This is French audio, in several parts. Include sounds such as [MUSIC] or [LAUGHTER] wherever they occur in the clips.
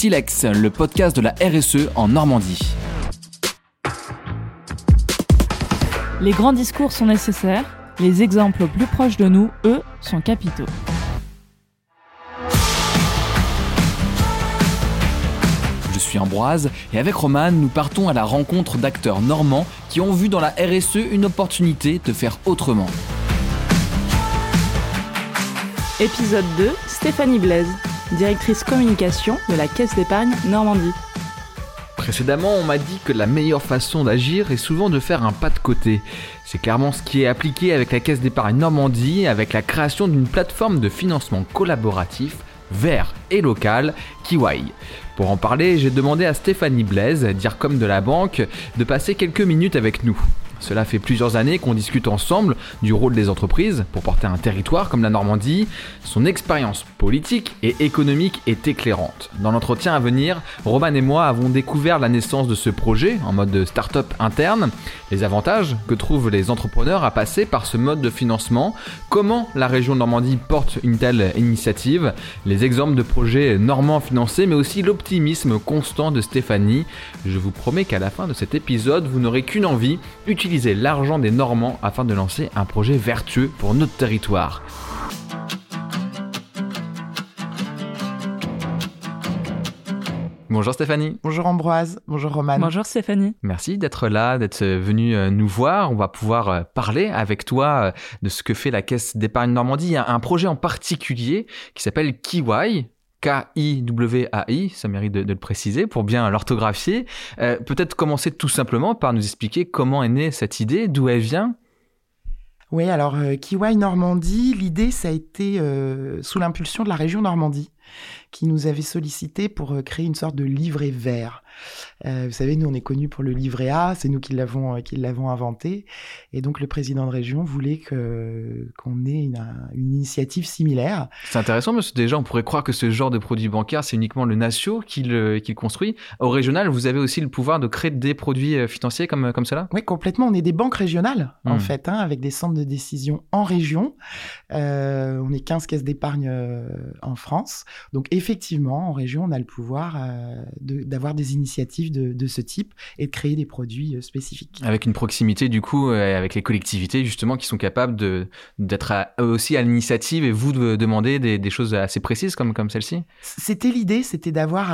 Silex, le podcast de la RSE en Normandie. Les grands discours sont nécessaires, les exemples plus proches de nous, eux, sont capitaux. Je suis Ambroise et avec Roman, nous partons à la rencontre d'acteurs normands qui ont vu dans la RSE une opportunité de faire autrement. Épisode 2, Stéphanie Blaise, directrice communication de la Caisse d'épargne Normandie. Précédemment, on m'a dit que la meilleure façon d'agir est souvent de faire un pas de côté. C'est clairement ce qui est appliqué avec la Caisse d'épargne Normandie, avec la création d'une plateforme de financement collaboratif vert et local, Kiwai. Pour en parler, j'ai demandé à Stéphanie Blaise, comme de la banque, de passer quelques minutes avec nous. Cela fait plusieurs années qu'on discute ensemble du rôle des entreprises pour porter un territoire comme la Normandie. Son expérience politique et économique est éclairante. Dans l'entretien à venir, Roman et moi avons découvert la naissance de ce projet en mode start-up interne, les avantages que trouvent les entrepreneurs à passer par ce mode de financement, comment la région Normandie porte une telle initiative, les exemples de projets normands financés, mais aussi l'optimisme constant de Stéphanie. Je vous promets qu'à la fin de cet épisode, vous n'aurez qu'une envie, l'argent des Normands afin de lancer un projet vertueux pour notre territoire. Bonjour Stéphanie. Bonjour Ambroise. Bonjour Roman. Bonjour Stéphanie. Merci d'être là, d'être venu euh, nous voir. On va pouvoir euh, parler avec toi euh, de ce que fait la Caisse d'épargne Normandie. Il y a un projet en particulier qui s'appelle Kiwai. K-I-W-A-I, ça mérite de, le préciser pour bien l'orthographier. Euh, peut-être commencer tout simplement par nous expliquer comment est née cette idée, d'où elle vient. Oui, alors euh, Kiwai Normandie, l'idée ça a été euh, sous l'impulsion de la région Normandie qui nous avait sollicité pour euh, créer une sorte de livret vert. Euh, vous savez, nous, on est connus pour le livret A, c'est nous qui l'avons euh, qui l'avons inventé. Et donc, le président de région voulait que qu'on ait une, une, initiative similaire. C'est intéressant, parce que déjà, on pourrait croire que ce genre de produit bancaire, c'est uniquement le Natio qui le, qui le construit. Au régional, vous avez aussi le pouvoir de créer des produits financiers comme, comme cela? Oui, complètement. On est des banques régionales, en hmm. fait, hein, avec des centres de décision en région. Euh, on est 15 caisses d'épargne en France. Donc, effectivement, en région, on a le pouvoir euh, d'avoir des initiatives de, ce type et de créer des produits euh, spécifiques. Avec une proximité, du coup, euh, avec les collectivités, justement, qui sont capables d'être aussi à l'initiative et vous de demander des, choses assez précises comme, comme celle-ci? C'était l'idée, c'était d'avoir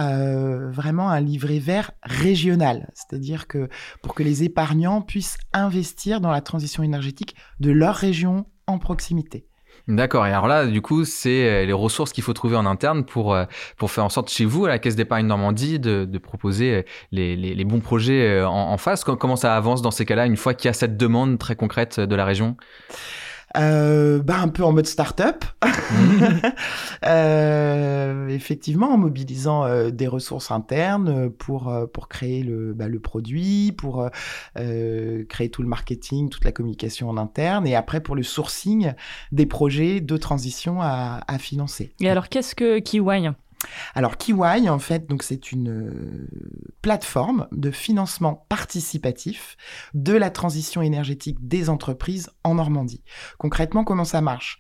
vraiment un livret vert régional. C'est-à-dire que pour que les épargnants puissent investir dans la transition énergétique de leur région en proximité. D'accord. Et alors là, du coup, c'est euh, les ressources qu'il faut trouver en interne pour, euh, pour faire en sorte chez vous, à la Caisse d'épargne Normandie, de, de proposer euh, les, les, bons projets en, en face. Comment ça avance dans ces cas-là, une fois qu'il y a cette demande très concrète de la région? Euh, bah, un peu en mode start-up, [LAUGHS] euh, effectivement, en mobilisant euh, des ressources internes pour, pour créer le, bah, le produit, pour créer tout le marketing, toute la communication en interne, et après pour le sourcing des projets de transition à, à financer. Et alors, qu'est-ce que Kiwai alors Kiwai, en fait, donc c'est une euh, plateforme de financement participatif de la transition énergétique des entreprises en Normandie. Concrètement, comment ça marche?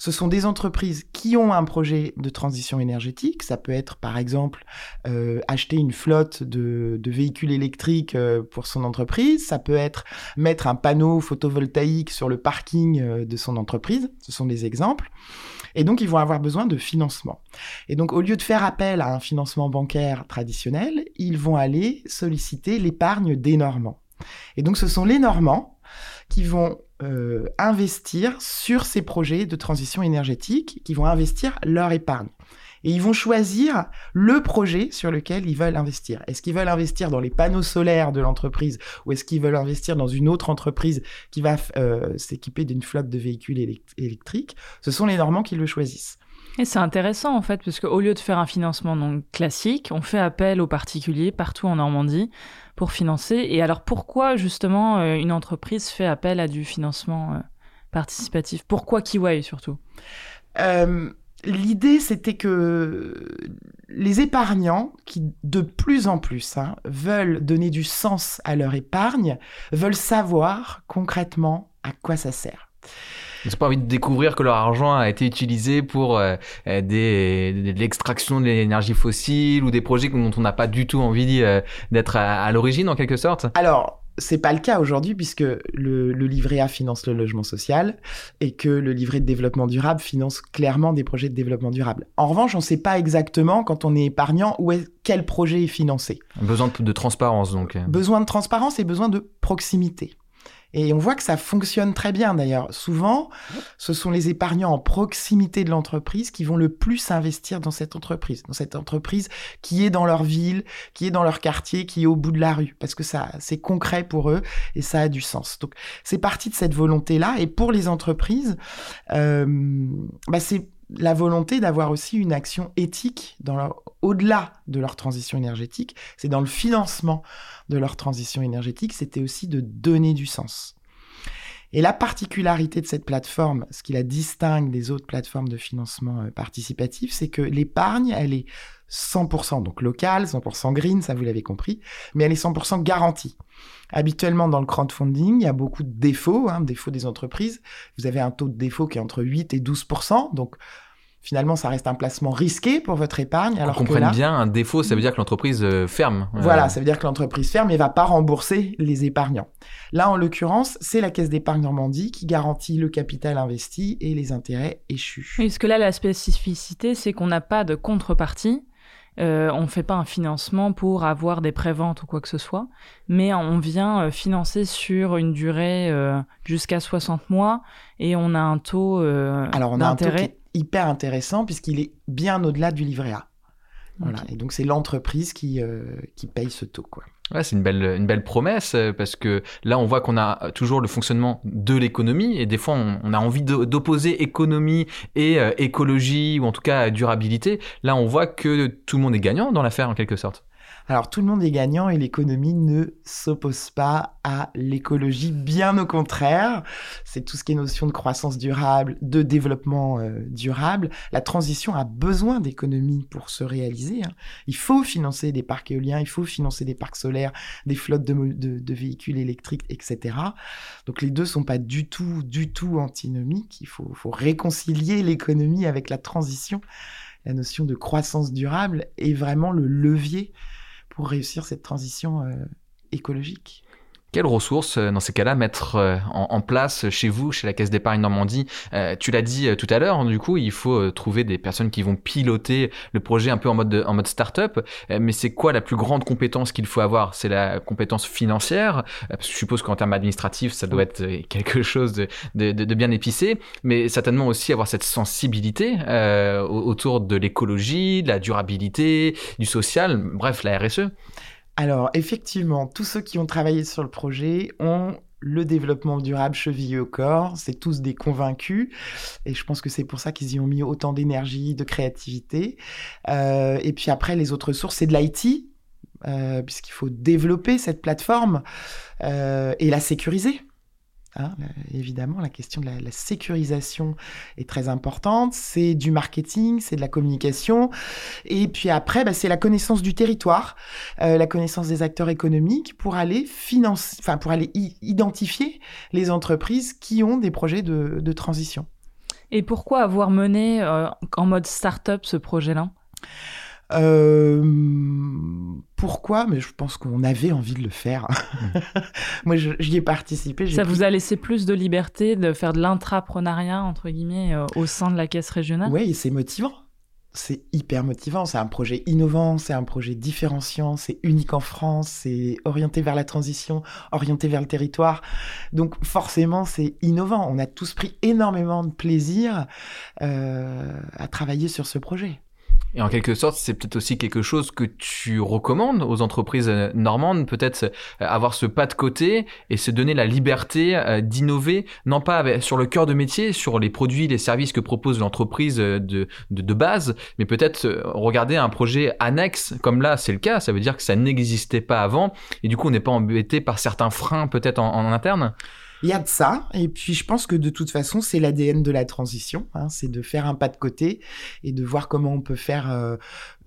Ce sont des entreprises qui ont un projet de transition énergétique. Ça peut être, par exemple, euh, acheter une flotte de, véhicules électriques euh, pour son entreprise. Ça peut être mettre un panneau photovoltaïque sur le parking de son entreprise. Ce sont des exemples. Et donc, ils vont avoir besoin de financement. Et donc, au lieu de faire appel à un financement bancaire traditionnel, ils vont aller solliciter l'épargne des Normands. Et donc, ce sont les Normands qui vont euh, investir sur ces projets de transition énergétique, qui vont investir leur épargne et ils vont choisir le projet sur lequel ils veulent investir. Est-ce qu'ils veulent investir dans les panneaux solaires de l'entreprise ou est-ce qu'ils veulent investir dans une autre entreprise qui va euh, s'équiper d'une flotte de véhicules électriques? Ce sont les Normands qui le choisissent. Et c'est intéressant en fait, parce qu'au lieu de faire un financement classique, on fait appel aux particuliers partout en Normandie pour financer. Et alors pourquoi justement euh, une entreprise fait appel à du financement euh, participatif? Pourquoi Kiwai surtout? L'idée, c'était que les épargnants, qui de plus en plus hein, veulent donner du sens à leur épargne, veulent savoir concrètement à quoi ça sert. Ils n'ont pas envie de découvrir que leur argent a été utilisé pour euh, des, de l'extraction de l'énergie fossile ou des projets dont on n'a pas du tout envie euh, d'être à, l'origine en quelque sorte Alors, c'est pas le cas aujourd'hui puisque le, le, livret A finance le logement social et que le livret de développement durable finance clairement des projets de développement durable. En revanche, on ne sait pas exactement quand on est épargnant où est, quel projet est financé. Besoin de, de transparence donc. Besoin de transparence et besoin de proximité. Et on voit que ça fonctionne très bien d'ailleurs. Souvent, ce sont les épargnants en proximité de l'entreprise qui vont le plus investir dans cette entreprise, dans cette entreprise qui est dans leur ville, qui est dans leur quartier, qui est au bout de la rue, parce que ça, c'est concret pour eux et ça a du sens. Donc, c'est parti de cette volonté-là. Et pour les entreprises, euh, bah c'est la volonté d'avoir aussi une action éthique au-delà de leur transition énergétique, c'est dans le financement de leur transition énergétique, c'était aussi de donner du sens. Et la particularité de cette plateforme, ce qui la distingue des autres plateformes de financement euh, participatif, c'est que l'épargne, elle est 100% donc locale, 100% green, ça vous l'avez compris, mais elle est 100% garantie. Habituellement, dans le crowdfunding, il y a beaucoup de défauts, hein, défauts des entreprises. Vous avez un taux de défaut qui est entre 8 et 12% donc finalement, ça reste un placement risqué pour votre épargne. Alors On comprenne bien, un défaut, ça veut dire que l'entreprise euh, ferme. Euh. Voilà, ça veut dire que l'entreprise ferme et va pas rembourser les épargnants. Là, en l'occurrence, c'est la Caisse d'épargne Normandie qui garantit le capital investi et les intérêts échus. Est-ce que là, la spécificité, c'est qu'on n'a pas de contrepartie. Euh, on ne fait pas un financement pour avoir des préventes ou quoi que ce soit, mais on vient euh, financer sur une durée euh, jusqu'à 60 mois et on a un taux Alors on a un taux qui est hyper intéressant puisqu'il est bien au-delà du livret A. Voilà. Et donc c'est l'entreprise qui, qui paye ce taux. Quoi. Ouais, c'est une belle, une belle promesse euh, parce que là, on voit qu'on a toujours le fonctionnement de l'économie et des fois, on, a envie d'opposer économie et euh, écologie ou en tout cas durabilité. Là, on voit que tout le monde est gagnant dans l'affaire en quelque sorte. Alors tout le monde est gagnant et l'économie ne s'oppose pas à l'écologie, bien au contraire. C'est tout ce qui est notion de croissance durable, de développement euh, durable. La transition a besoin d'économie pour se réaliser. Hein. Il faut financer des parcs éoliens, il faut financer des parcs solaires, des flottes de, véhicules électriques, etc. Donc les deux sont pas du tout, du tout antinomiques. Il faut réconcilier l'économie avec la transition. La notion de croissance durable est vraiment le levier pour réussir cette transition euh, écologique. Quelles ressources, euh, dans ces cas-là, mettre euh, en, place chez vous, chez la Caisse d'épargne Normandie Tu l'as dit tout à l'heure, hein, du coup, il faut trouver des personnes qui vont piloter le projet un peu en mode, en mode start-up. mais c'est quoi la plus grande compétence qu'il faut avoir? C'est la compétence financière je suppose qu'en termes administratifs, ça doit être quelque chose de, de, bien épicé. Mais certainement aussi avoir cette sensibilité autour de l'écologie, de la durabilité, du social, bref, la RSE. Alors, effectivement, tous ceux qui ont travaillé sur le projet ont le développement durable chevillé au corps. C'est tous des convaincus. Et je pense que c'est pour ça qu'ils y ont mis autant d'énergie, de créativité. Euh, et puis après, les autres sources, c'est de l'IT, euh, puisqu'il faut développer cette plateforme euh, et la sécuriser. Hein, évidemment, la question de la, sécurisation est très importante. C'est du marketing, c'est de la communication. Et puis après, bah, c'est la connaissance du territoire, euh, la connaissance des acteurs économiques pour aller financer, pour aller identifier les entreprises qui ont des projets de, transition. Et pourquoi avoir mené euh, en mode start-up ce projet-là? euh, pourquoi? Mais je pense qu'on avait envie de le faire. [LAUGHS] Moi, j'y ai participé. Ça vous a laissé plus de liberté de faire de l'intrapreneuriat, entre guillemets, euh, au sein de la caisse régionale? Oui, c'est motivant. C'est hyper motivant. C'est un projet innovant, c'est un projet différenciant, c'est unique en France, c'est orienté vers la transition, orienté vers le territoire. Donc forcément, c'est innovant. On a tous pris énormément de plaisir euh, à travailler sur ce projet. Et en quelque sorte, c'est peut-être aussi quelque chose que tu recommandes aux entreprises euh, normandes, peut-être euh, avoir ce pas de côté et se donner la liberté euh, d'innover, non pas sur le cœur de métier, sur les produits, les services que propose l'entreprise de, de, base, mais peut-être regarder un projet annexe, comme là c'est le cas, ça veut dire que ça n'existait pas avant, et du coup on n'est pas embêté par certains freins peut-être en interne? Il y a de ça, et puis je pense que de toute façon, c'est l'ADN de la transition, hein, c'est de faire un pas de côté et de voir comment on peut faire euh,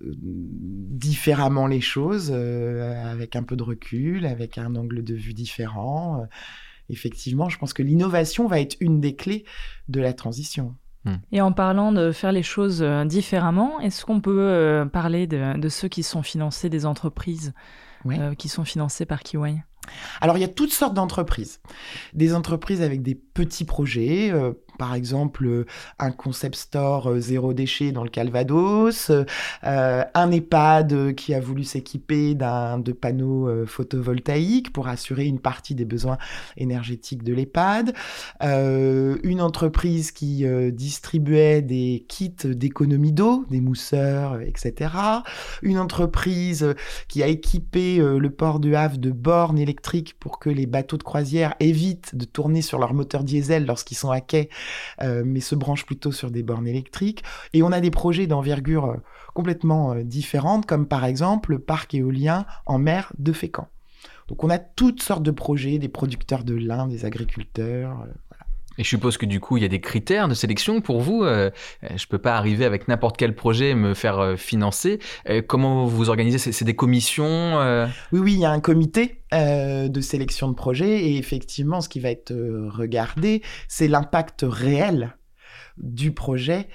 euh, différemment les choses, euh, avec un peu de recul, avec un angle de vue différent. effectivement, je pense que l'innovation va être une des clés de la transition. Hmm. Et en parlant de faire les choses différemment, est-ce qu'on peut euh, parler de, ceux qui sont financés, des entreprises euh, qui sont financées par Kiwai? Alors, il y a toutes sortes d'entreprises. Des entreprises avec des petits projets, euh, par exemple euh, un concept store euh, zéro déchet dans le Calvados, un EHPAD qui a voulu s'équiper de panneaux photovoltaïques pour assurer une partie des besoins énergétiques de l'EHPAD, une entreprise qui distribuait des kits d'économie d'eau, des mousseurs, etc. Une entreprise qui a équipé le port de Havre de bornes électriques pour que les bateaux de croisière évitent de tourner sur leur moteur diesel lorsqu'ils sont à quai, euh, mais se branchent plutôt sur des bornes électriques. Et on a des projets d'envergure euh, complètement euh, différentes, comme par exemple le parc éolien en mer de Fécamp. Donc on a toutes sortes de projets, des producteurs de lin, des agriculteurs. Et je suppose que du coup, il y a des critères de sélection pour vous. Euh, je peux pas arriver avec n'importe quel projet et me faire euh, financer. Euh, comment vous organisez? C'est des commissions Oui, oui, il y a un comité de sélection de projets et effectivement, ce qui va être regardé, c'est l'impact réel du projet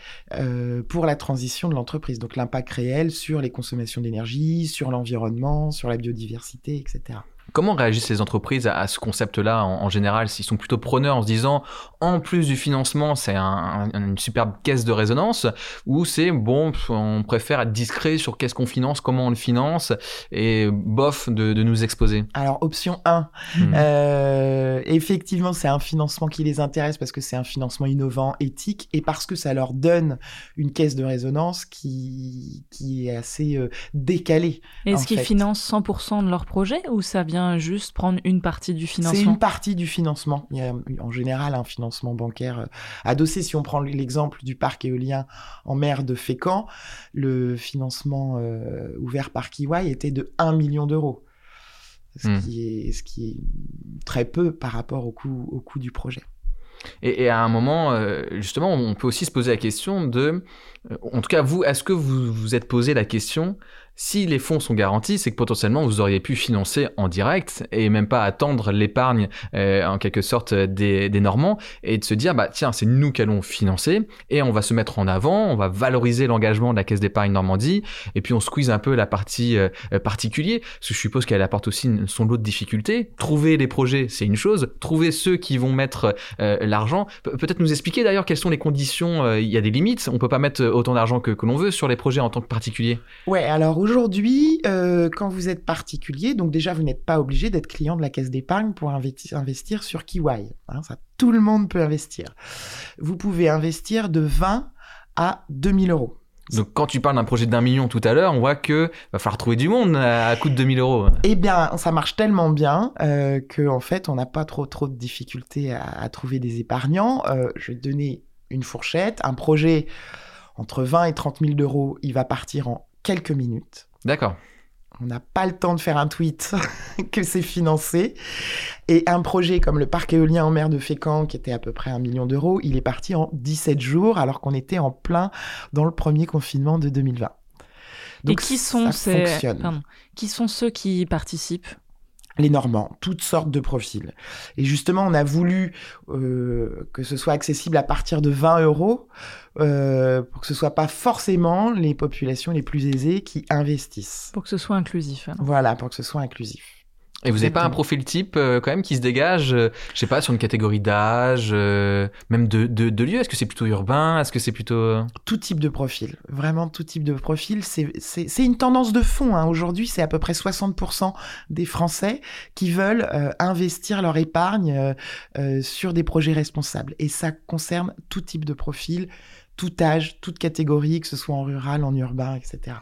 pour la transition de l'entreprise. Donc l'impact réel sur les consommations d'énergie, sur l'environnement, sur la biodiversité, etc. Comment réagissent les entreprises à, ce concept-là en, général? S'ils sont plutôt preneurs en se disant, en plus du financement, c'est une superbe caisse de résonance, ou c'est bon, on préfère être discret sur qu'est-ce qu'on finance, comment on le finance, et bof de, nous exposer? Alors, option 1, hmm. euh, effectivement, c'est un financement qui les intéresse parce que c'est un financement innovant, éthique, et parce que ça leur donne une caisse de résonance qui, qui est assez euh, décalée. Est-ce qu'ils financent 100% de leur projet, ou ça vient juste prendre une partie du financement C'est une partie du financement. Il y a en général un financement bancaire euh, adossé. Si on prend l'exemple du parc éolien en mer de Fécamp, le financement euh, ouvert par Kiwai était de 1 million d'euros. Ce, hmm. qui est, ce qui est très peu par rapport au coût, au coût du projet. Et, à un moment, euh, justement, on peut aussi se poser la question de, en tout cas, vous, est-ce que vous vous êtes posé la question si les fonds sont garantis, c'est que potentiellement vous auriez pu financer en direct et même pas attendre l'épargne euh, en quelque sorte des, Normands et de se dire bah tiens c'est nous qui allons financer et on va se mettre en avant, on va valoriser l'engagement de la caisse d'épargne Normandie et puis on squeeze un peu la partie euh, particulier parce que je suppose qu'elle apporte aussi son lot de difficultés. Trouver les projets c'est une chose, trouver ceux qui vont mettre euh, l'argent. Peut-être nous expliquer d'ailleurs quelles sont les conditions. Il y a des limites, on peut pas mettre autant d'argent que, que l'on veut sur les projets en tant que particulier. Ouais alors Aujourd'hui, euh, quand vous êtes particulier, donc déjà vous n'êtes pas obligé d'être client de la caisse d'épargne pour investir sur Kiwai. Hein, ça, tout le monde peut investir. Vous pouvez investir de 20 à 2000 euros. Donc quand tu parles d'un projet d'un million tout à l'heure, on voit que va falloir trouver du monde à coût de 2000 euros. Eh bien, ça marche tellement bien euh, que en fait, on n'a pas trop trop de difficultés à, trouver des épargnants. Euh, je vais te donner une fourchette. Un projet entre 20 et 30 000 euros, il va partir en quelques minutes. D'accord. On n'a pas le temps de faire un tweet [LAUGHS] que c'est financé. Et un projet comme le parc éolien en mer de Fécamp, qui était à peu près un million d'euros, il est parti en 17 jours, alors qu'on était en plein dans le premier confinement de 2020. Donc, Et qui sont, ces... qui sont ceux qui participent? Les Normands, toutes sortes de profils. Et justement, on a voulu euh, que ce soit accessible à partir de 20 euros euh, pour que ce soit pas forcément les populations les plus aisées qui investissent. Pour que ce soit inclusif. Hein. Voilà, pour que ce soit inclusif. Et vous n'avez pas un profil type euh, quand même qui se dégage, euh, je sais pas, sur une catégorie d'âge, euh, même de, de, de lieu? Est-ce que c'est plutôt urbain? Est-ce que c'est plutôt... Tout type de profil, vraiment tout type de profil. C'est une tendance de fond. Hein. Aujourd'hui, c'est à peu près 60% des Français qui veulent investir leur épargne sur des projets responsables. Et ça concerne tout type de profil, tout âge, toute catégorie, que ce soit en rural, en urbain, etc.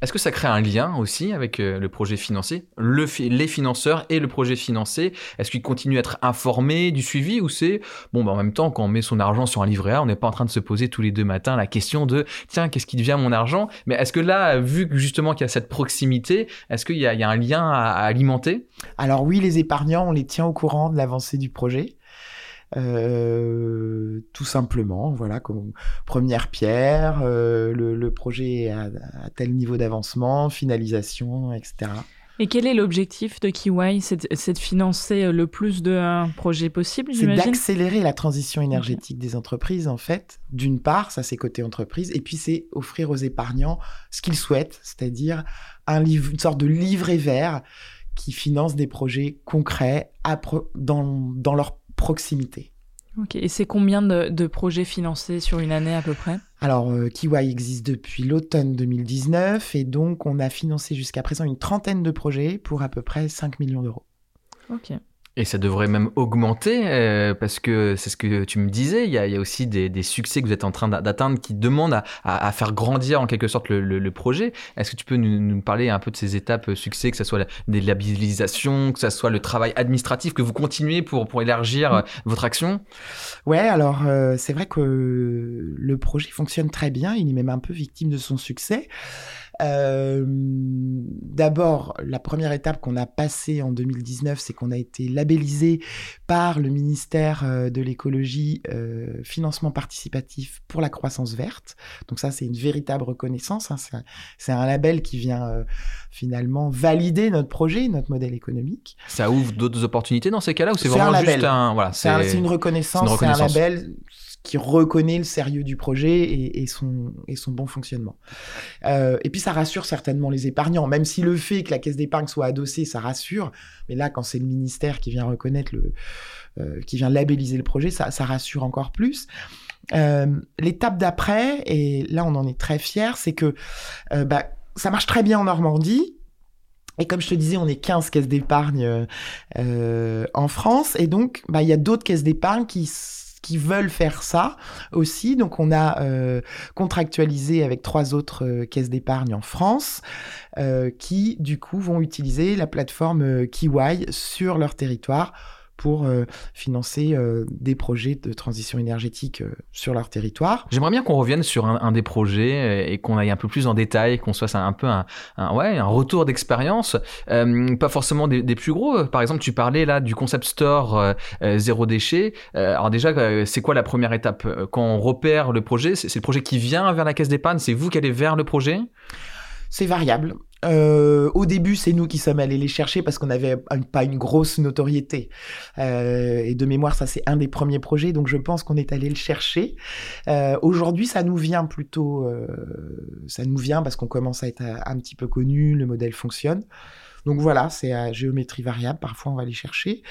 Est-ce que ça crée un lien aussi avec euh, le projet financé le Les financeurs et le projet financé Est-ce qu'ils continuent à être informés du suivi ou c'est, bon, bah, en même temps, quand on met son argent sur un livret A, on n'est pas en train de se poser tous les deux matins la question de, tiens, qu'est-ce qui devient mon argent? Mais est-ce que là, vu justement qu'il y a cette proximité, est-ce qu'il y, y, a un lien à alimenter? Alors oui, les épargnants, on les tient au courant de l'avancée du projet. Euh, tout simplement, voilà, comme première pierre, euh, le, projet à, tel niveau d'avancement, finalisation, etc. Et quel est l'objectif de Kiwai C'est de financer euh, le plus de projets possible, C'est d'accélérer la transition énergétique des entreprises, en fait. D'une part, ça c'est côté entreprise, et puis c'est offrir aux épargnants ce qu'ils souhaitent, c'est-à-dire un une sorte de livret vert qui finance des projets concrets dans, dans leur proximité. Ok, et c'est combien de, projets financés sur une année à peu près? Alors, euh, Kiwai existe depuis l'automne 2019 et donc on a financé jusqu'à présent une trentaine de projets pour à peu près 5 millions d'euros. Ok. Et ça devrait même augmenter euh, parce que c'est ce que tu me disais. Il y a, aussi des, succès que vous êtes en train d'atteindre qui demandent à, faire grandir en quelque sorte le, projet. Est-ce que tu peux nous, parler un peu de ces étapes euh, succès, que ce soit des labellisations, que ce soit le travail administratif que vous continuez pour, pour élargir euh, votre action? Ouais, alors c'est vrai que le projet fonctionne très bien. Il est même un peu victime de son succès. Euh, d'abord, la première étape qu'on a passée en 2019, c'est qu'on a été labellisé par le ministère euh, de l'écologie euh, financement participatif pour la croissance verte. Donc ça, c'est une véritable reconnaissance. Hein. C'est un, label qui vient finalement valider notre projet, notre modèle économique. Ça ouvre d'autres opportunités dans ces cas-là ou c'est vraiment juste un voilà, c'est une reconnaissance, c'est un label qui reconnaît le sérieux du projet et, son, bon fonctionnement. Euh, et puis ça rassure certainement les épargnants, même si le fait que la caisse d'épargne soit adossée, ça rassure. Mais là, quand c'est le ministère qui vient reconnaître le, euh, qui vient labelliser le projet, ça, ça rassure encore plus. Euh, l'étape d'après, et là on en est très fiers, c'est que bah, ça marche très bien en Normandie. Et comme je te disais, on est 15 caisses d'épargne en France. Et donc, bah, il y a d'autres caisses d'épargne qui qui veulent faire ça aussi. Donc on a euh, contractualisé avec trois autres euh, caisses d'épargne en France euh, qui du coup vont utiliser la plateforme Kiwai sur leur territoire pour euh, financer euh, des projets de transition énergétique euh, sur leur territoire. J'aimerais bien qu'on revienne sur un, des projets et qu'on aille un peu plus en détail, qu'on soit un peu un, ouais, un retour d'expérience, pas forcément des, des, plus gros. Par exemple, tu parlais là du concept store zéro déchet. alors déjà, c'est quoi la première étape Quand on repère le projet, c'est le projet qui vient vers la caisse d'épargne, c'est vous qui allez vers le projet? C'est variable. Euh, au début, c'est nous qui sommes allés les chercher parce qu'on n'avait pas une grosse notoriété. Euh, et de mémoire, ça c'est un des premiers projets, donc je pense qu'on est allé le chercher. Euh, aujourd'hui, ça nous vient plutôt, ça nous vient parce qu'on commence à être un petit peu connu, le modèle fonctionne. Donc voilà, c'est à géométrie variable. Parfois, on va les chercher.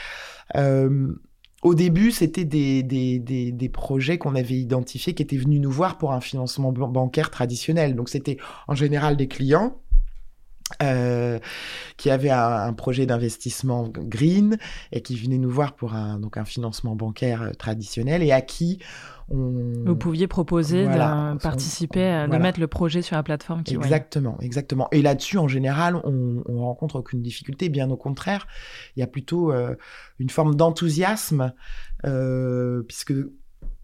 Au début, c'était des, projets qu'on avait identifiés qui étaient venus nous voir pour un financement bancaire traditionnel. Donc c'était en général des clients euh, qui avaient un, projet d'investissement green et qui venaient nous voir pour un, donc un financement bancaire euh, traditionnel et à qui on... Vous pouviez proposer de participer, de mettre le projet sur la plateforme. Qui, exactement, exactement. Et là-dessus, en général, on, on rencontre aucune difficulté. Bien au contraire, il y a plutôt euh, une forme d'enthousiasme euh, puisque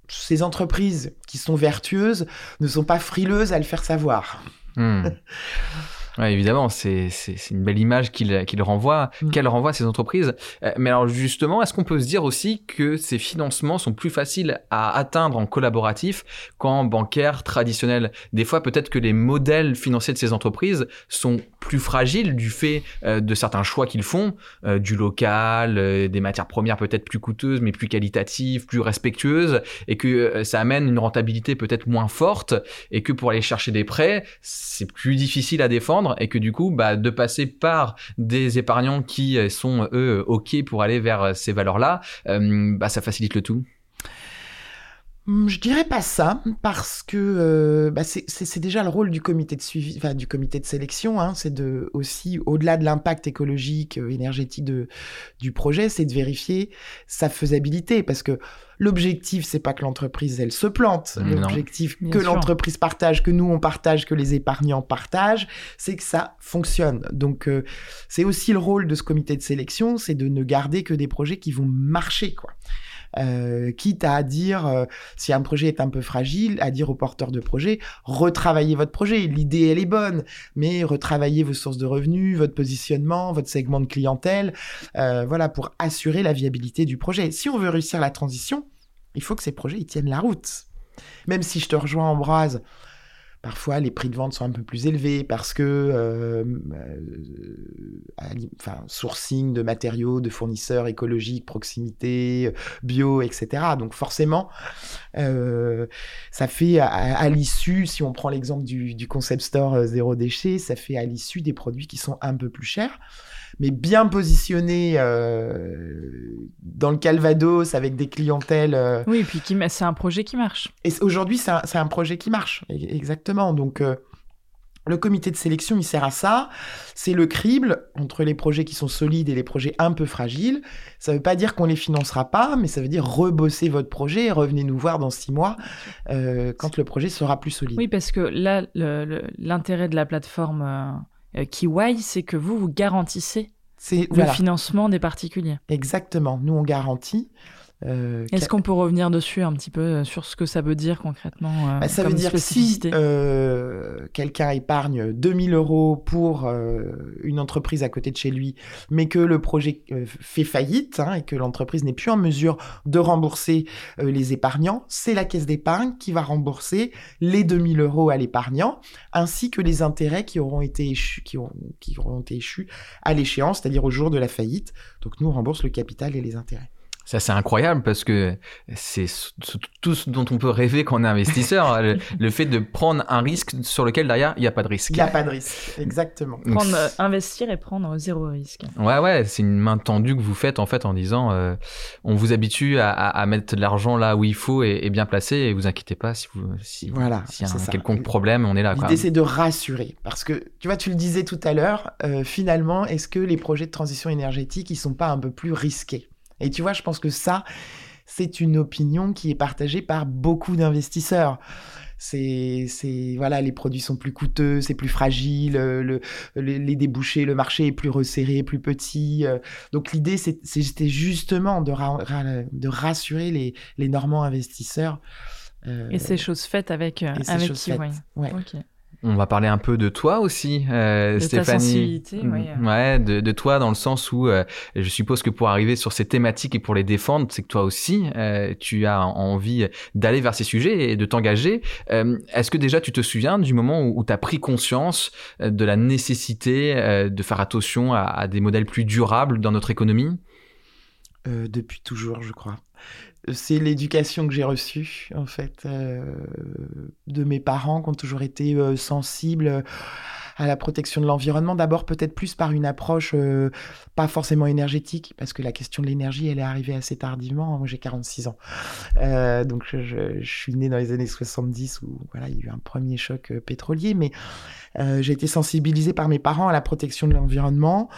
ces entreprises qui sont vertueuses ne sont pas frileuses à le faire savoir. Hmm. [LAUGHS] Ouais, évidemment, c'est une belle image qu'il qu'il renvoie, mm. qu'elle renvoie à ces entreprises. Euh, mais alors justement, est-ce qu'on peut se dire aussi que ces financements sont plus faciles à atteindre en collaboratif qu'en bancaire traditionnel? Des fois, peut-être que les modèles financiers de ces entreprises sont plus fragiles du fait euh, de certains choix qu'ils font, euh, du local, des matières premières peut-être plus coûteuses, mais plus qualitatives, plus respectueuses, et que ça amène une rentabilité peut-être moins forte, et que pour aller chercher des prêts, c'est plus difficile à défendre et que du coup, bah, de passer par des épargnants qui sont eux ok pour aller vers ces valeurs-là, euh, bah, ça facilite le tout. Hmm, je dirais pas ça parce que euh, bah c'est déjà le rôle du comité de suivi, enfin du comité de sélection, hein, c'est de aussi au-delà de l'impact écologique, euh, énergétique de, du projet, c'est de vérifier sa faisabilité parce que l'objectif c'est pas que l'entreprise elle se plante, l'objectif que l'entreprise partage, que nous on partage, que les épargnants partagent, c'est que ça fonctionne. Donc euh, c'est aussi le rôle de ce comité de sélection, c'est de ne garder que des projets qui vont marcher quoi. Euh, quitte à dire, euh, si un projet est un peu fragile, à dire aux porteurs de projet, retravaillez votre projet. L'idée, elle est bonne, mais retravaillez vos sources de revenus, votre positionnement, votre segment de clientèle, euh, voilà, pour assurer la viabilité du projet. Si on veut réussir la transition, il faut que ces projets ils tiennent la route. Même si je te rejoins en brase, Parfois, les prix de vente sont un peu plus élevés parce que, euh, enfin, sourcing de matériaux, de fournisseurs écologiques, proximité, bio, etc. Donc forcément, ça fait à, l'issue, si on prend l'exemple du, concept store zéro déchet, ça fait à l'issue des produits qui sont un peu plus chers mais bien positionné euh, dans le Calvados avec des clientèles. Euh, oui, et puis c'est un projet qui marche. Et aujourd'hui, c'est un, un, projet qui marche, e-, exactement. Donc, euh, le comité de sélection, il sert à ça. C'est le crible entre les projets qui sont solides et les projets un peu fragiles. Ça ne veut pas dire qu'on les financera pas, mais ça veut dire rebosser votre projet et revenez nous voir dans six mois quand le projet sera plus solide. Oui, parce que là, l'intérêt de la plateforme Kiwai, c'est que vous, vous garantissez le financement des particuliers. Exactement. Nous, on garantit. Euh, Est-ce qu'on peut revenir dessus un petit peu euh, sur ce que ça veut dire concrètement euh, bah, Ça veut dire que si quelqu'un épargne 2000 euros pour une entreprise à côté de chez lui, mais que le projet fait faillite hein, et que l'entreprise n'est plus en mesure de rembourser les épargnants, c'est la caisse d'épargne qui va rembourser les 2000 euros à l'épargnant, ainsi que les intérêts qui auront été échus, qui auront, qui auront été échus à l'échéance, c'est-à-dire au jour de la faillite. Donc nous, on rembourse le capital et les intérêts. Ça, c'est incroyable parce que c'est tout ce dont on peut rêver quand on est investisseur. [LAUGHS] le, fait de prendre un risque sur lequel derrière, il n'y a pas de risque. Il n'y a pas de risque, exactement. Prendre, euh, investir et prendre zéro risque. Ouais, ouais, c'est une main tendue que vous faites en fait en disant euh, on vous habitue à, à, mettre de l'argent là où il faut et, bien placé et vous inquiétez pas si vous si, voilà, s'il y a un quelconque problème, on est là. L'idée, c'est de rassurer parce que tu vois, tu le disais tout à l'heure, euh, finalement, est-ce que les projets de transition énergétique, ils sont pas un peu plus risqués? Et tu vois, je pense que ça, c'est une opinion qui est partagée par beaucoup d'investisseurs. C'est, voilà, les produits sont plus coûteux, c'est plus fragile, le, les débouchés, le marché est plus resserré, plus petit. Euh. Donc l'idée, c'était justement de, de rassurer les, les Normands investisseurs. Euh, et ces choses faites avec, euh, avec qui, ouais. On va parler un peu de toi aussi, euh, de Stéphanie. Ta oui. Ouais, de, de, toi dans le sens où euh, je suppose que pour arriver sur ces thématiques et pour les défendre, c'est que toi aussi, euh, tu as envie d'aller vers ces sujets et de t'engager. Euh, est-ce que déjà tu te souviens du moment où, tu as pris conscience de la nécessité de faire attention à, à, des modèles plus durables dans notre économie? Depuis toujours, je crois c'est l'éducation que j'ai reçue, en fait, euh, de mes parents qui ont toujours été euh, sensibles à la protection de l'environnement. D'abord, peut-être plus par une approche euh, pas forcément énergétique, parce que la question de l'énergie, elle est arrivée assez tardivement. Moi, j'ai 46 ans. donc, je, je, suis né dans les années 70 où voilà, il y a eu un premier choc pétrolier, mais euh, j'ai été sensibilisée par mes parents à la protection de l'environnement,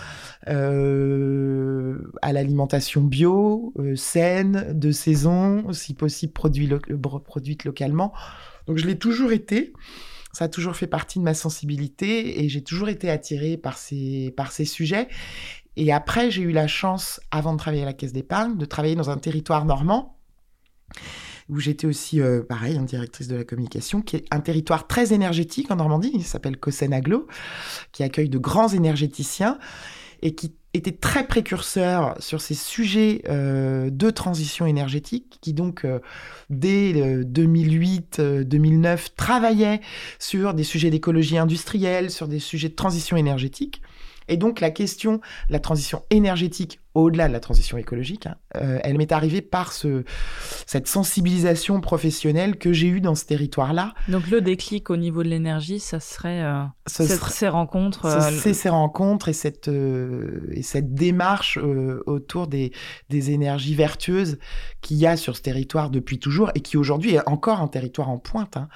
euh, à l'alimentation bio, euh, saine, de saison, si possible produite localement. Donc je l'ai toujours été. Ça a toujours fait partie de ma sensibilité et j'ai toujours été attirée par ces, par ces sujets. Et après, j'ai eu la chance, avant de travailler à la Caisse d'épargne, de travailler dans un territoire normand où j'étais aussi, euh, pareil, en directrice de la communication, qui est un territoire très énergétique en Normandie, il s'appelle Cossen Aglo, qui accueille de grands énergéticiens et qui très précurseur sur ces sujets euh, de transition énergétique, qui donc, euh, dès 2008-2009, travaillait sur des sujets d'écologie industrielle, sur des sujets de transition énergétique. Et donc la question la transition énergétique au-delà de la transition écologique, hein, euh, elle m'est arrivée par ce, cette sensibilisation professionnelle que j'ai eue dans ce territoire-là. Donc le déclic au niveau de l'énergie, ça serait, euh, ces rencontres. Euh, c'est ces rencontres et cette, et cette démarche autour des, des énergies vertueuses qu'il y a sur ce territoire depuis toujours et qui aujourd'hui est encore un territoire en pointe, hein,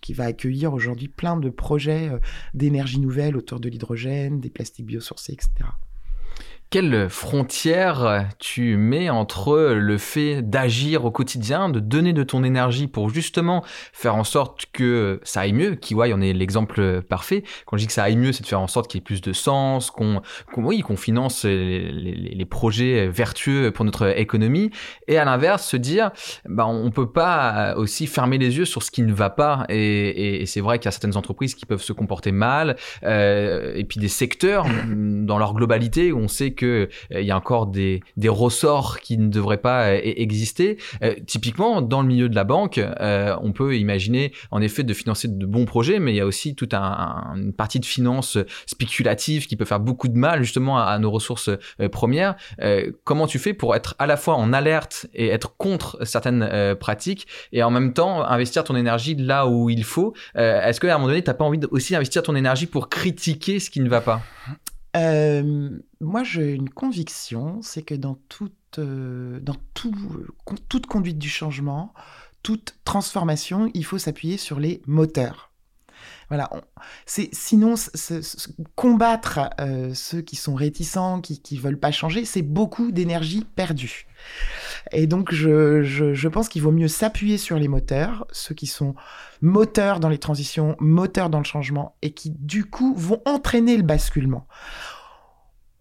qui va accueillir aujourd'hui plein de projets d'énergie nouvelle autour de l'hydrogène, des plastiques biosourcés, etc quelle frontière tu mets entre le fait d'agir au quotidien, de donner de ton énergie pour justement faire en sorte que ça aille mieux? Kiwai en est l'exemple parfait. Quand je dis que ça aille mieux, c'est de faire en sorte qu'il y ait plus de sens, qu'on oui, qu'on finance les, projets vertueux pour notre économie. Et à l'inverse, se dire, bah, on peut pas aussi fermer les yeux sur ce qui ne va pas. Et, et, c'est vrai qu'il y a certaines entreprises qui peuvent se comporter mal, euh, et puis des secteurs dans leur globalité où on sait que que il y a encore des, ressorts qui ne devraient pas exister. Typiquement, dans le milieu de la banque, on peut imaginer en effet de financer de bons projets, mais il y a aussi toute un, une partie de finance spéculative qui peut faire beaucoup de mal justement à, nos ressources premières. comment tu fais pour être à la fois en alerte et être contre certaines pratiques et en même temps investir ton énergie là où il faut? Est-ce qu'à un moment donné, tu n'as pas envie aussi investir ton énergie pour critiquer ce qui ne va pas? Euh, Moi, j'ai une conviction, c'est que dans toute, euh, dans tout, toute conduite du changement, toute transformation, il faut s'appuyer sur les moteurs. Voilà, c'est sinon combattre euh, ceux qui sont réticents, qui qui veulent pas changer, c'est beaucoup d'énergie perdue. Et donc je, pense qu'il vaut mieux s'appuyer sur les moteurs, ceux qui sont moteurs dans les transitions, moteurs dans le changement, et qui du coup vont entraîner le basculement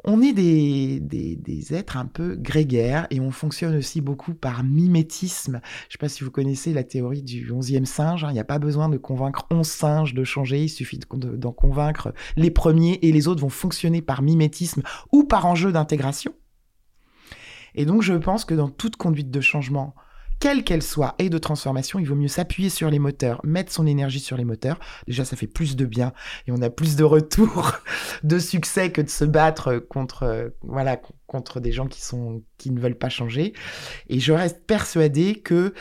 on est des, des, êtres un peu grégaires et on fonctionne aussi beaucoup par mimétisme. Je ne sais pas si vous connaissez la théorie du onzième singe. Hein. Il n'y a pas besoin de convaincre onze singes de changer. Il suffit d'en convaincre les premiers et les autres vont fonctionner par mimétisme ou par enjeu d'intégration. Et donc, je pense que dans toute conduite de changement, quelle qu'elle soit, et de transformation, il vaut mieux s'appuyer sur les moteurs, mettre son énergie sur les moteurs. Déjà, ça fait plus de bien et on a plus de retours [LAUGHS] de succès que de se battre contre, voilà, contre des gens qui sont, qui ne veulent pas changer. Et je reste persuadée que,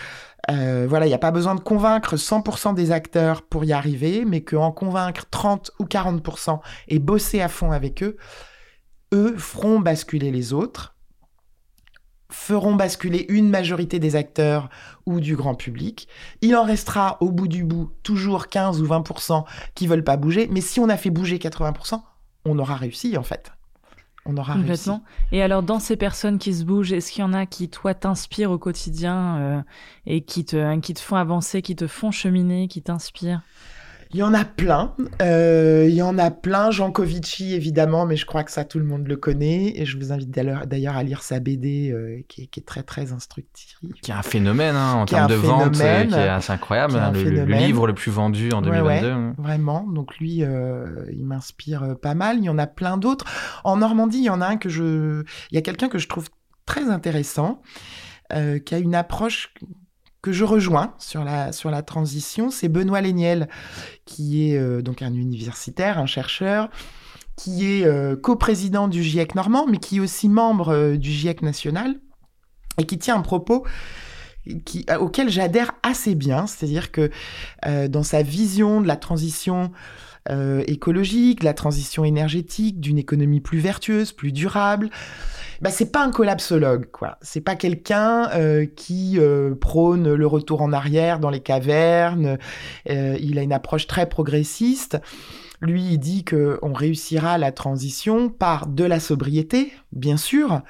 euh, voilà, il n'y a pas besoin de convaincre 100% des acteurs pour y arriver, mais qu'en convaincre 30 ou 40% et bosser à fond avec eux, eux feront basculer les autres feront basculer une majorité des acteurs ou du grand public. Il en restera au bout du bout toujours 15 ou 20% qui veulent pas bouger, mais si on a fait bouger 80%, on aura réussi en fait. On aura réussi. Et alors dans ces personnes qui se bougent, est-ce qu'il y en a qui toi t'inspirent au quotidien euh, et qui te, qui te font avancer, qui te font cheminer, qui t'inspirent? Il y en a plein. Euh, il y en a plein. Jean Covici, évidemment, mais je crois que ça, tout le monde le connaît. Et je vous invite d'ailleurs à lire sa BD, euh, qui, est, très, très instructive. Qui est un phénomène hein, en termes de vente, euh, qui est assez incroyable. Hein, le, livre le plus vendu en 2022. vraiment. Donc lui, il m'inspire pas mal. Il y en a plein d'autres. En Normandie, il y en a un que je... Il y a quelqu'un que je trouve très intéressant, qui a une approche que je rejoins sur la, sur la transition, c'est Benoît Léniel, qui est euh, donc un universitaire, un chercheur, qui est euh, coprésident du GIEC normand, mais qui est aussi membre euh, du GIEC national, et qui tient un propos qui, auquel j'adhère assez bien, c'est-à-dire que dans sa vision de la transition écologique, de la transition énergétique, d'une économie plus vertueuse, plus durable, bah, c'est pas un collapsologue, quoi. C'est pas quelqu'un euh, qui euh, prône le retour en arrière dans les cavernes. Euh, il a une approche très progressiste. Lui, il dit que on réussira la transition par de la sobriété, bien sûr,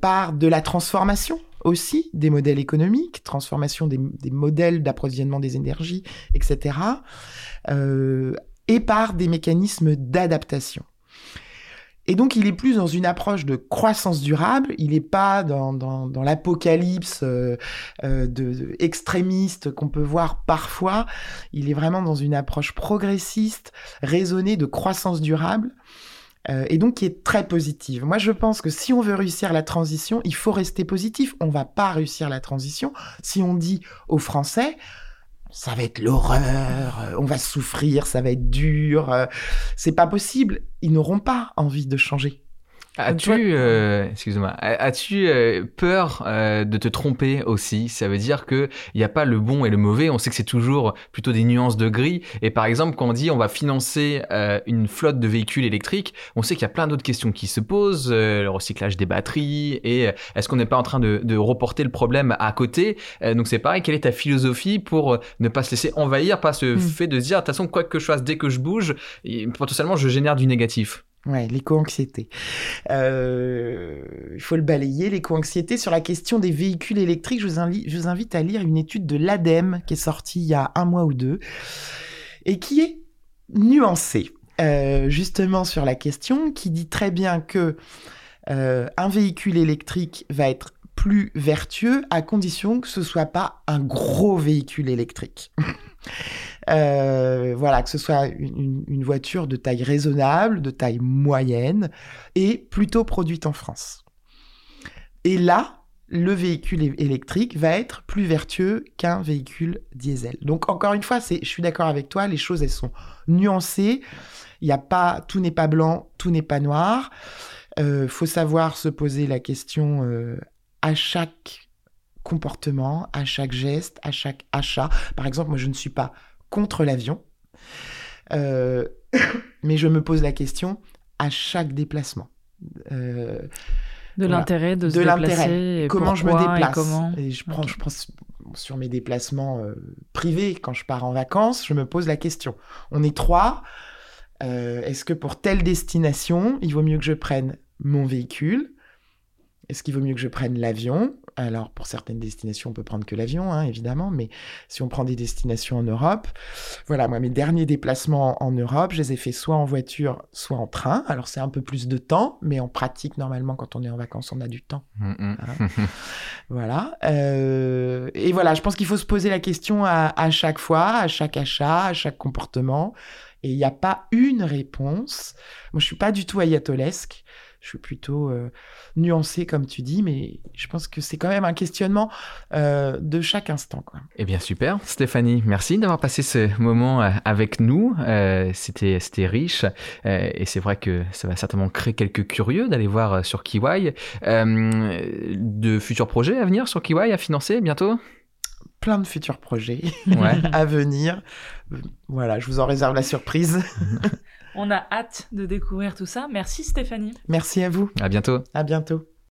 par de la transformation aussi des modèles économiques, transformation des, modèles d'approvisionnement des énergies, etc., et par des mécanismes d'adaptation. Et donc, il est plus dans une approche de croissance durable. Il n'est pas dans l'apocalypse euh, euh de, extrémiste qu'on peut voir parfois. Il est vraiment dans une approche progressiste, raisonnée de croissance durable. Euh, et donc qui est très positive. Moi, je pense que si on veut réussir la transition, il faut rester positif. On va pas réussir la transition si on dit aux Français, ça va être l'horreur, euh, on va souffrir, ça va être dur. Euh, c'est pas possible. Ils n'auront pas envie de changer. As-tu, euh, excuse-moi, as-tu euh, peur euh, de te tromper aussi? Ça veut dire que il n'y a pas le bon et le mauvais. On sait que c'est toujours plutôt des nuances de gris. Et par exemple, quand on dit on va financer une flotte de véhicules électriques, on sait qu'il y a plein d'autres questions qui se posent, le recyclage des batteries et est-ce qu'on n'est pas en train de, de, reporter le problème à côté? Donc c'est pareil. Quelle est ta philosophie pour ne pas se laisser envahir par ce hmm. fait de dire de toute façon quoi que je fasse, dès que je bouge, potentiellement je génère du négatif? Ouais, l'éco-anxiété. Euh, il faut le balayer, l'éco-anxiété. Sur la question des véhicules électriques, je vous, invite, à lire une étude de l'ADEME qui est sortie il y a un mois ou deux et qui est nuancée, euh, justement sur la question, qui dit très bien que euh, un véhicule électrique va être plus vertueux à condition que ce soit pas un gros véhicule électrique. Euh, voilà, que ce soit une, voiture de taille raisonnable, de taille moyenne, et plutôt produite en France. Et là, le véhicule électrique va être plus vertueux qu'un véhicule diesel. Donc encore une fois, je suis d'accord avec toi, les choses elles sont nuancées. Il y a pas, tout n'est pas blanc, tout n'est pas noir. Euh, faut savoir se poser la question euh, à chaque comportement, à chaque geste, à chaque achat. Par exemple, moi je ne suis pas contre l'avion, euh, [COUGHS] mais je me pose la question à chaque déplacement. Euh, de l'intérêt de se déplacer. Comment je me déplace. Et, comment... et je, prends, je pense sur mes déplacements euh, privés, quand je pars en vacances, je me pose la question. On est trois. Euh, est-ce que pour telle destination, il vaut mieux que je prenne mon véhicule? Est-ce qu'il vaut mieux que je prenne l'avion? Alors, pour certaines destinations, on peut prendre que l'avion, hein, évidemment, mais si on prend des destinations en Europe, voilà, moi, mes derniers déplacements en Europe, je les ai fait soit en voiture, soit en train. Alors, c'est un peu plus de temps, mais en pratique, normalement, quand on est en vacances, on a du temps. Mm, mm. Hein. voilà. Euh, et voilà, je pense qu'il faut se poser la question à, à chaque fois, à chaque achat, à chaque comportement. Et il n'y a pas une réponse. Moi, je suis pas du tout ayatolesque je suis plutôt euh, nuancé, comme tu dis, mais je pense que c'est quand même un questionnement euh, de chaque instant. Quoi. Eh bien, super. Stéphanie, merci d'avoir passé ce moment euh, avec nous. c'était, c'était riche et c'est vrai que ça va certainement créer quelques curieux d'aller voir sur Kiwai. de futurs projets à venir sur Kiwai à financer bientôt? Plein de futurs projets [LAUGHS] à venir. Voilà, je vous en réserve la surprise. [LAUGHS] On a hâte de découvrir tout ça. Merci Stéphanie. Merci à vous. À bientôt. À bientôt.